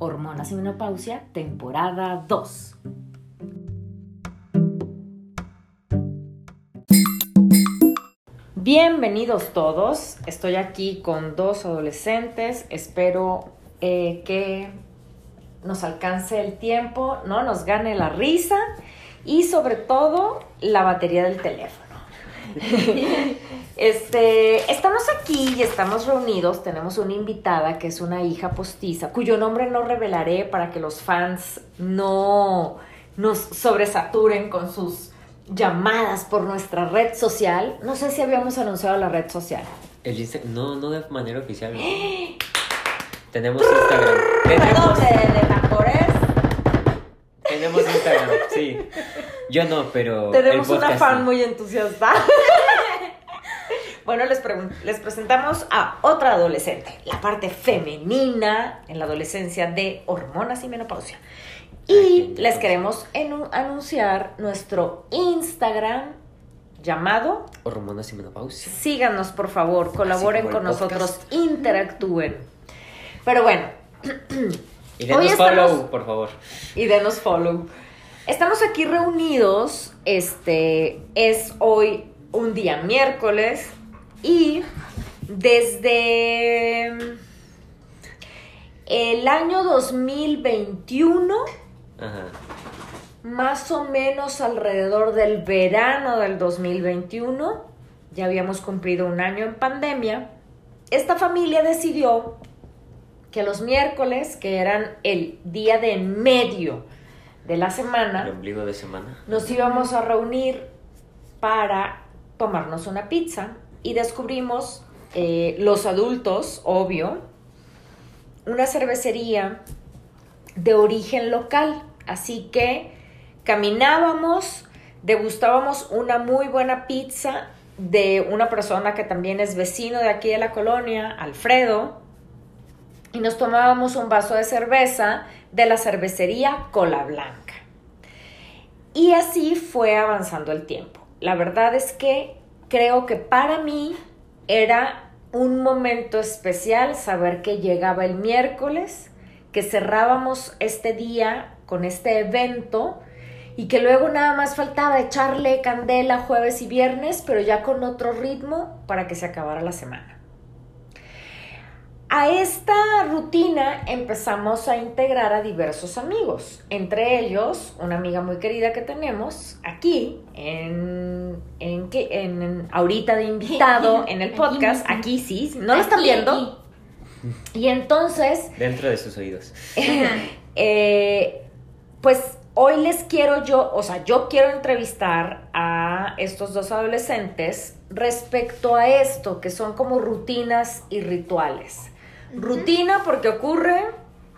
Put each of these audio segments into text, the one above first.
Hormonas y Menopausia, temporada 2. Bienvenidos todos. Estoy aquí con dos adolescentes. Espero eh, que nos alcance el tiempo, no nos gane la risa y sobre todo la batería del teléfono. Este, estamos aquí y estamos reunidos. Tenemos una invitada que es una hija postiza, cuyo nombre no revelaré para que los fans no nos sobresaturen con sus llamadas por nuestra red social. No sé si habíamos anunciado la red social. El Insta- no, no de manera oficial. ¿no? Tenemos Instagram. Perdón, Tenemos, de, de tenemos Instagram, sí. Yo no, pero. Tenemos una fan sí. muy entusiasta. bueno, les, les presentamos a otra adolescente, la parte femenina en la adolescencia de hormonas y menopausia. Y les queremos anunciar nuestro Instagram llamado. Hormonas y menopausia. Síganos, por favor, colaboren con nosotros, podcast. interactúen. Pero bueno, Y Hoy denos estamos- follow, por favor. y denos follow. Estamos aquí reunidos, este es hoy un día miércoles y desde el año 2021, Ajá. más o menos alrededor del verano del 2021, ya habíamos cumplido un año en pandemia, esta familia decidió que los miércoles, que eran el día de medio de la El semana, ombligo de semana. nos íbamos a reunir para tomarnos una pizza y descubrimos eh, los adultos, obvio, una cervecería de origen local. Así que caminábamos, degustábamos una muy buena pizza de una persona que también es vecino de aquí de la colonia, Alfredo, y nos tomábamos un vaso de cerveza de la cervecería Cola Blanca. Y así fue avanzando el tiempo. La verdad es que creo que para mí era un momento especial saber que llegaba el miércoles, que cerrábamos este día con este evento y que luego nada más faltaba echarle candela jueves y viernes, pero ya con otro ritmo para que se acabara la semana. A esta rutina empezamos a integrar a diversos amigos, entre ellos una amiga muy querida que tenemos aquí, en, en, que- en- en- ahorita de invitado en el podcast, aquí sí, no lo están viendo. Y entonces, Dentro de sus oídos. eh, pues hoy les quiero yo, o sea, yo quiero entrevistar a estos dos adolescentes respecto a esto, que son como rutinas y rituales. Rutina porque ocurre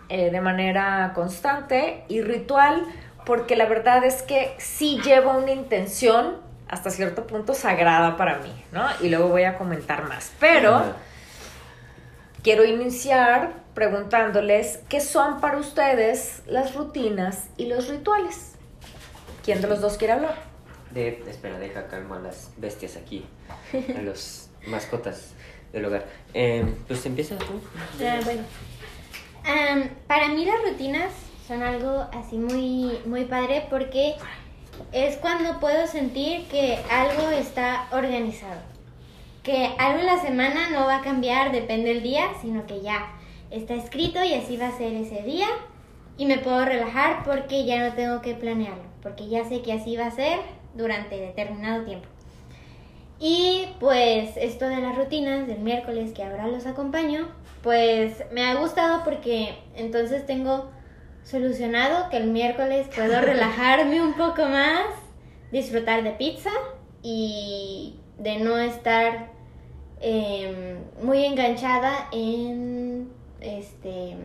eh, de manera constante y ritual porque la verdad es que sí lleva una intención hasta cierto punto sagrada para mí, ¿no? Y luego voy a comentar más. Pero... Quiero iniciar preguntándoles qué son para ustedes las rutinas y los rituales. ¿Quién de los dos quiere hablar? De, espera, deja calmo a las bestias aquí, a los mascotas del hogar. Eh, pues empieza tú. Ah, bueno. Am, para mí las rutinas son algo así muy, muy padre porque es cuando puedo sentir que algo está organizado. Que algo en la semana no va a cambiar, depende del día, sino que ya está escrito y así va a ser ese día. Y me puedo relajar porque ya no tengo que planearlo, porque ya sé que así va a ser durante determinado tiempo. Y pues esto de las rutinas del miércoles que ahora los acompaño, pues me ha gustado porque entonces tengo solucionado que el miércoles puedo relajarme un poco más, disfrutar de pizza y de no estar em, muy enganchada en este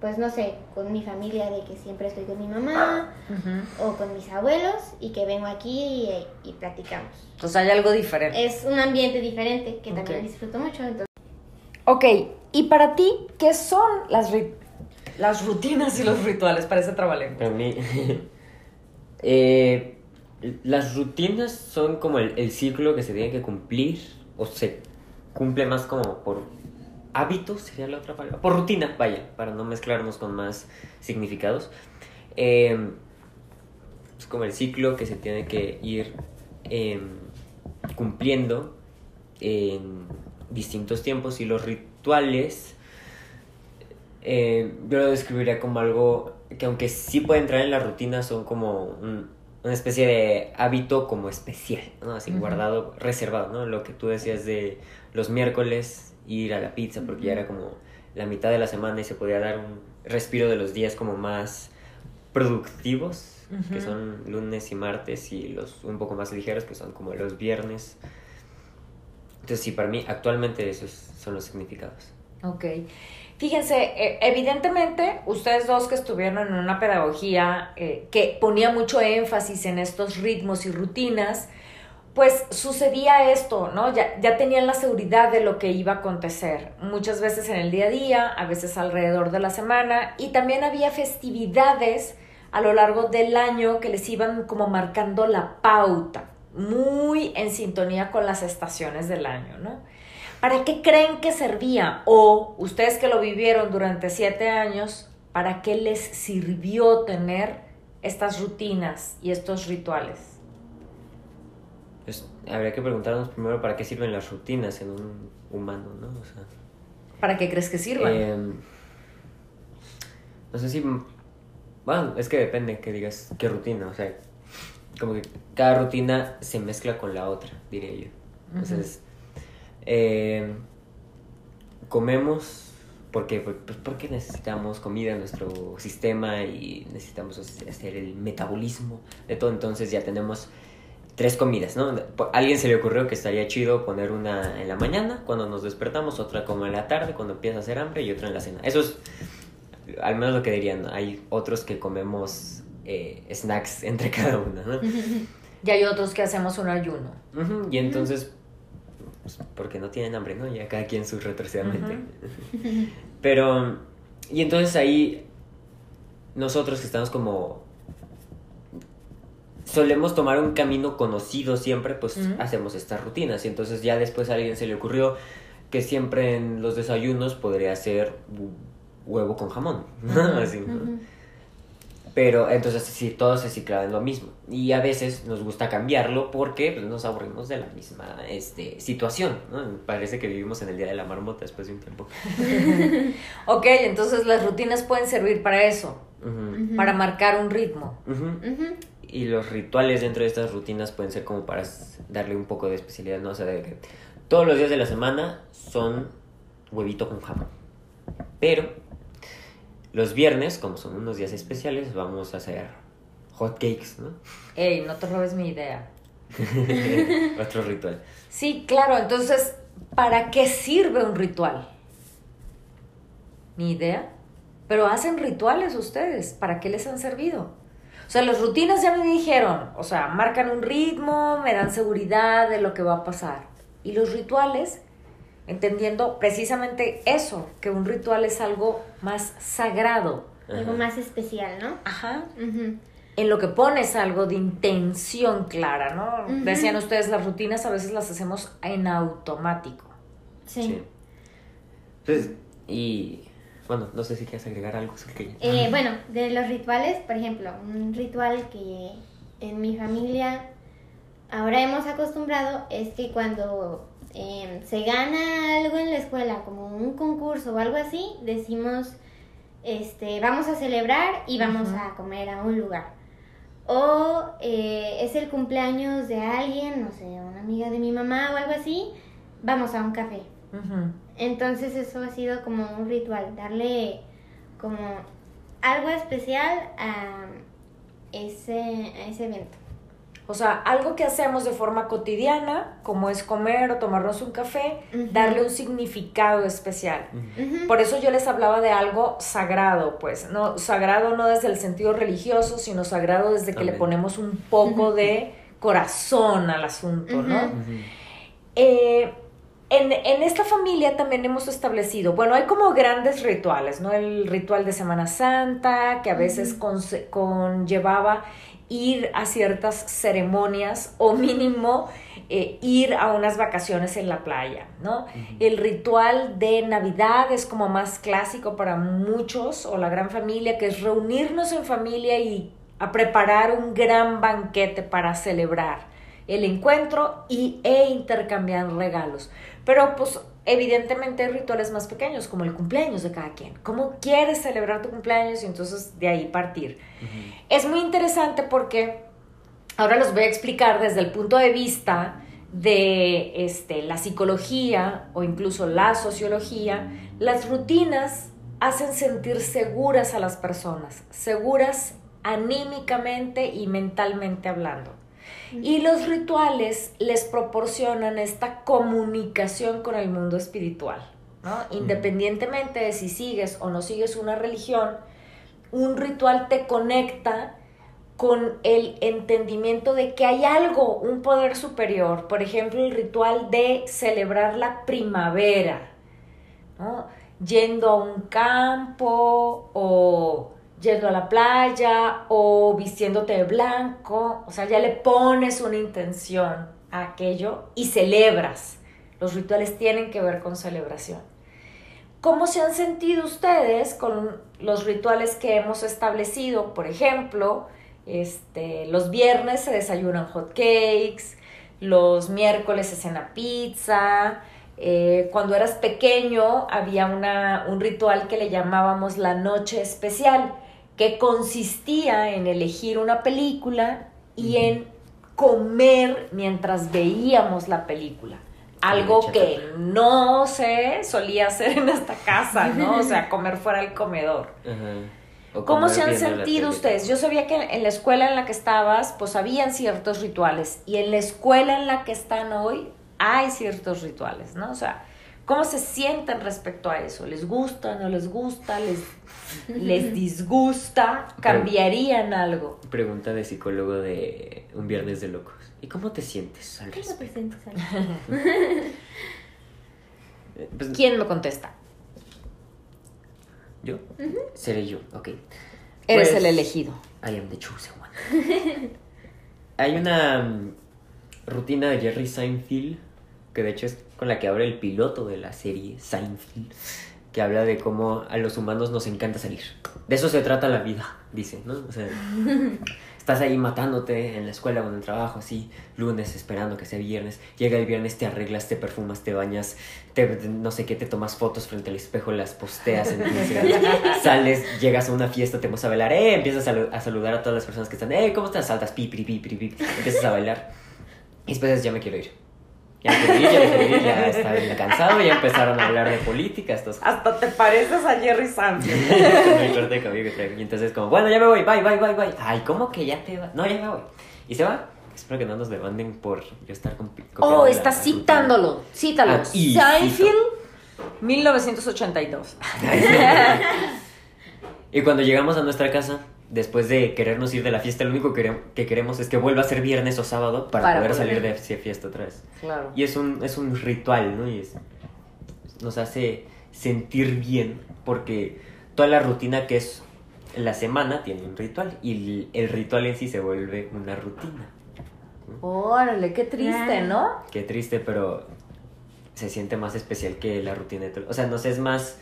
pues no sé, con mi familia de que siempre estoy con mi mamá o con mis abuelos y que vengo aquí y, platicamos. Entonces hay algo diferente. Es un ambiente diferente que también disfruto mucho. Entonces... Ok, y para ti, ¿qué son las, las rutinas y los rituales para ese trabajo? Para mí, eh, las rutinas son como el, el ciclo que se tiene que cumplir o se cumple más como por hábitos, sería la otra palabra, por rutina, vaya, para no mezclarnos con más significados. Em, es como el ciclo que se tiene que ir em, cumpliendo en distintos tiempos y los rituales em, yo lo describiría como algo que aunque sí puede entrar en la rutina son como una especie de hábito como especial, ¿no? Así guardado, reservado, ¿no? Lo que tú decías de los miércoles ir a la pizza porque ya era como la mitad de la semana y se podía dar un respiro de los días como más productivos, que son lunes y martes, y los un poco más ligeros, que son como los viernes. Entonces sí, para mí actualmente esos son los significados. Ok. Fíjense, e, evidentemente ustedes dos que estuvieron en una pedagogía eh, que ponía mucho énfasis en estos ritmos y rutinas, pues sucedía esto, ¿no? Ya, ya tenían la seguridad de lo que iba a acontecer, muchas veces en el día a día, a veces alrededor de la semana, y también había festividades a lo largo del año que les iban como marcando la pauta, muy en sintonía con las estaciones del año, ¿no? ¿Para qué creen que servía? O ustedes que lo vivieron durante siete años, ¿para qué les sirvió tener estas rutinas y estos rituales? Pues habría que preguntarnos primero para qué sirven las rutinas en un humano, ¿no? O sea, ¿Para qué crees que sirvan? Em, no sé si... Bueno, es que depende que digas qué rutina, o sea, como que cada rutina se mezcla con la otra, diría yo. Entonces, em, comemos porque, pues, porque necesitamos comida en nuestro sistema y necesitamos hacer el metabolismo de todo, entonces ya tenemos tres comidas, ¿no? A alguien se le ocurrió que estaría chido poner una en la mañana, cuando nos despertamos, otra como en la tarde, cuando empieza a hacer hambre, y otra en la cena. Eso es al menos lo que dirían. Hay otros que comemos eh, snacks entre cada una, ¿no? Y hay otros que hacemos un ayuno. Y entonces, pues, porque no tienen hambre, ¿no? Ya cada quien su retrocidamente. Pero, y entonces ahí, nosotros que estamos como solemos tomar un camino conocido siempre, pues hacemos estas rutinas. Y entonces ya después a alguien se le ocurrió que siempre en los desayunos podría ser huevo con jamón. Así, Pero entonces sí, todo se ciclaba en lo mismo. Y a veces nos gusta cambiarlo porque pues, nos aburrimos de la misma este, situación. Parece que vivimos en el Día de la Marmota después de un tiempo. ok, entonces las rutinas pueden servir para eso, para marcar un ritmo y los rituales dentro de estas rutinas pueden ser como para darle un poco de especialidad, ¿no? O sea, de que todos los días de la semana son huevito con jamón. Pero los viernes, como son unos días especiales, vamos a hacer hot cakes, ¿no? Ey, no te robes mi idea. Otro ritual. Sí, claro, entonces, ¿para qué sirve un ritual? Ni idea. Pero hacen rituales ustedes, ¿para qué les han servido? O sea, las rutinas ya me dijeron, o sea, marcan un ritmo, me dan seguridad de lo que va a pasar. Y los rituales, entendiendo precisamente eso, que un ritual es algo más sagrado. Algo más especial, ¿no? Ajá. En lo que pones algo de intención clara, ¿no? Decían ustedes, las rutinas a veces las hacemos en automático. Sí. sí. Entonces, y bueno, no sé si quieres agregar algo, eh, bueno, de los rituales, por ejemplo, un ritual que en mi familia ahora hemos acostumbrado es que cuando em, se gana algo en la escuela, como un concurso o algo así, decimos, este, vamos a celebrar y vamos a comer a un lugar. O eh, es el cumpleaños de alguien, no sé, una amiga de mi mamá o algo así, vamos a un café. Entonces eso ha sido como un ritual, darle como algo especial a ese, ese evento. O sea, algo que hacemos de forma cotidiana, como es comer o tomarnos un café, darle un significado especial. Por eso yo les hablaba de algo sagrado, pues, no sagrado no desde el sentido religioso, sino sagrado desde que le ponemos un poco de corazón al asunto, ¿no? Eh, en, en esta familia también hemos establecido, bueno, hay como grandes rituales, ¿no? El ritual de Semana Santa, que a veces conse- conllevaba ir a ciertas ceremonias o mínimo eh, ir a unas vacaciones en la playa, ¿no? El ritual de Navidad es como más clásico para muchos o la gran familia, que es reunirnos en familia y a preparar un gran banquete para celebrar el encuentro y, e intercambiar regalos. Pero pues evidentemente hay rituales más pequeños, como el cumpleaños de cada quien. ¿Cómo quieres celebrar tu cumpleaños? Y entonces de ahí partir. Es muy interesante porque ahora los voy a explicar desde el punto de vista de este, la psicología o incluso la sociología. Las rutinas hacen sentir seguras a las personas, seguras anímicamente y mentalmente hablando. Y los rituales les proporcionan esta comunicación con el mundo espiritual, ¿no? Independientemente de si sigues o no sigues una religión, un ritual te conecta con el entendimiento de que hay algo, un poder superior. Por ejemplo, el ritual de celebrar la primavera, ¿no? Yendo a un campo o yendo a la playa o vistiéndote de blanco, o sea, ya le pones una intención a aquello y celebras. Los rituales tienen que ver con celebración. ¿Cómo se han sentido ustedes con los rituales que hemos establecido? Por ejemplo, este, los viernes se desayunan hot cakes, los miércoles se cena pizza, eh, cuando eras pequeño había una, un ritual que le llamábamos la noche especial, que consistía en elegir una película y en comer mientras veíamos la película. Algo que no se solía hacer en esta casa, ¿no? O sea, comer fuera del comedor. Ajá. ¿Cómo se han sentido ustedes? Yo sabía que en la escuela en la que estabas, pues habían ciertos rituales. Y en la escuela en la que están hoy, hay ciertos rituales, ¿no? O sea, ¿cómo se sienten respecto a eso? ¿Les gusta, no les gusta? ¿Les, les disgusta? ¿Cambiarían algo? Pregunta de psicólogo de un viernes de locos. ¿Y cómo te sientes al ¿Cómo te sientes, pues, ¿Quién lo contesta? ¿Yo? Seré yo, ok. Eres Pues, el elegido. I am the chosen one. Hay una mm, rutina de Jerry Seinfeld, que de hecho es con la que abre el piloto de la serie Seinfeld, que habla de cómo a los humanos nos encanta salir. De eso se trata la vida, dice, ¿no? O sea, estás ahí matándote en la escuela o en el trabajo, así, lunes esperando que sea viernes. Llega el viernes, te arreglas, te perfumas, te bañas, te, no sé qué, te tomas fotos frente al espejo, las posteas en Instagram. Sales, llegas a una fiesta, te pones a bailar, eh, empiezas a, a saludar a todas las personas que están, eh, ¿cómo estás? Saltas, pi, pi, pi, pi, pi, empiezas a bailar. Y después ya me quiero ir. Ya quiero ir, ya quiero ir, ya estaba bien cansado, ya empezaron a hablar de política, estas cosas. Hasta te pareces a Jerry Seinfeld. Con el corte de cabello que traigo. Y entonces como, bueno, ya me voy, bye, bye, bye, bye. Ay, ¿cómo que ya te va? No, ya me voy. Y se va. Espero que no nos demanden por yo estar con Oh, estás citándolo. Cítalo. Ah, y Seinfeld, 1982. Y cuando llegamos a nuestra casa, después de querernos ir de la fiesta, lo único que quere- que queremos es que vuelva a ser viernes o sábado para, Para poder poder- salir de fiesta otra vez. Claro. Y es un, es un ritual, ¿no? Y es- nos hace sentir bien porque toda la rutina que es la semana tiene un ritual y el, el ritual en sí se vuelve una rutina. Órale, qué triste, Ah. ¿no? Qué triste, pero se siente más especial que la rutina de todo. O sea, nos es más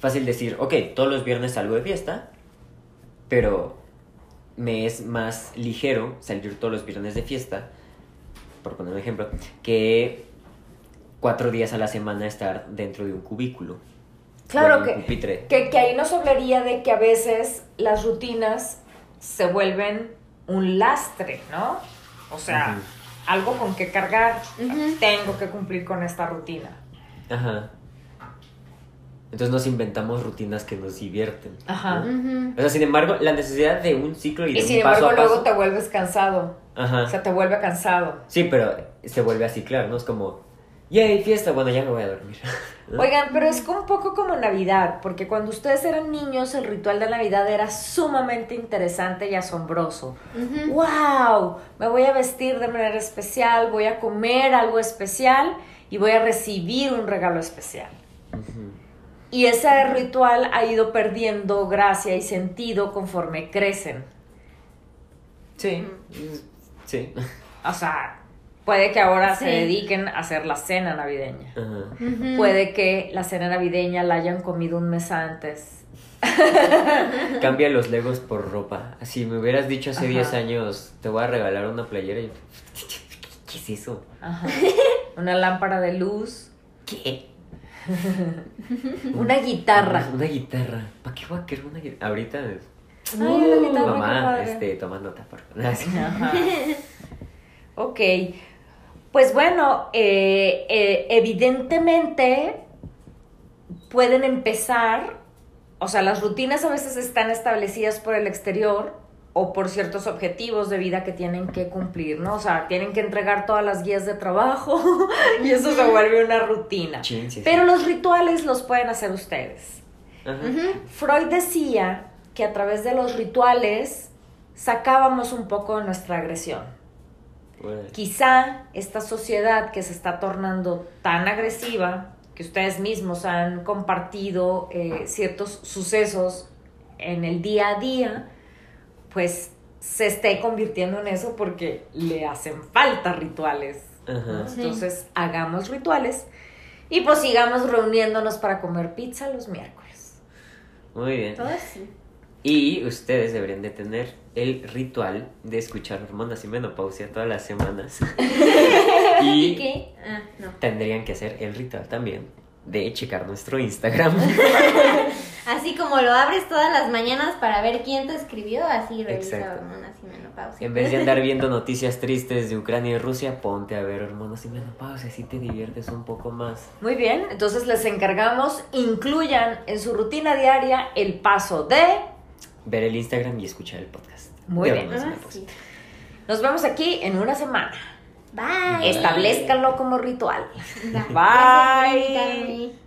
fácil decir, ok, todos los viernes salgo de fiesta, pero me es más ligero salir todos los viernes de fiesta, por poner un ejemplo, que cuatro días a la semana estar dentro de un cubículo. Claro un que, pupitre. que, que ahí nos hablaría de que a veces las rutinas se vuelven un lastre, ¿no? O sea, algo con que cargar. Tengo que cumplir con esta rutina. Ajá. Entonces nos inventamos rutinas que nos divierten. Ajá. O sea, sin embargo, la necesidad de un ciclo y de Y sin un paso embargo a paso. luego te vuelves cansado. Ajá. O sea, te vuelve cansado. Sí, pero se vuelve así, claro, ¿no? Es como, yay, fiesta, bueno, ya me voy a dormir. ¿No? Oigan, pero es como un poco como Navidad, porque cuando ustedes eran niños el ritual de Navidad era sumamente interesante y asombroso. ¡Wow! Me voy a vestir de manera especial, voy a comer algo especial y voy a recibir un regalo especial. Ujú. Y ese ritual ha ido perdiendo gracia y sentido conforme crecen. Sí. Sí. O sea, puede que ahora se dediquen a hacer la cena navideña. Puede que la cena navideña la hayan comido un mes antes. Cambia los legos por ropa. Así me hubieras dicho hace Ajá. 10 años, te voy a regalar una playera y... ¿Qué es eso? Ajá. Una lámpara de luz. ¿Qué? Una guitarra. Una guitarra. ¿Para qué voy a querer una guitarra? Ahorita, Ay, una guitarra, qué mamá, este, toma nota, por favor. Ok. Pues bueno, eh, eh, evidentemente pueden empezar, o sea, las rutinas a veces están establecidas por el exterior o por ciertos objetivos de vida que tienen que cumplir, ¿no? O sea, tienen que entregar todas las guías de trabajo y eso se vuelve una rutina. Chin, sí, sí. Pero los rituales los pueden hacer ustedes. Ajá. Freud decía que a través de los rituales sacábamos un poco de nuestra agresión. Bueno. Quizá esta sociedad que se está tornando tan agresiva, que ustedes mismos han compartido eh, ciertos sucesos en el día a día, pues se esté convirtiendo en eso porque le hacen falta rituales. Ajá. Sí. Entonces hagamos rituales y pues sigamos reuniéndonos para comer pizza los miércoles. Muy bien. Todo sí. Y ustedes deberían de tener el ritual de escuchar hormonas y menopausia todas las semanas. y ¿Qué? Ah, no. tendrían que hacer el ritual también de checar nuestro Instagram. Así como lo abres todas las mañanas para ver quién te escribió, así revisa Exacto. hormonas y menopausia. En vez de andar viendo noticias tristes de Ucrania y Rusia, ponte a ver hormonas y menopausia, así te diviertes un poco más. Muy bien, entonces les encargamos, incluyan en su rutina diaria el paso de... Ver el Instagram y escuchar el podcast. Muy de bien. Ah, sí. Nos vemos aquí en una semana. Bye. Establezcanlo como ritual. Bye. invitarme.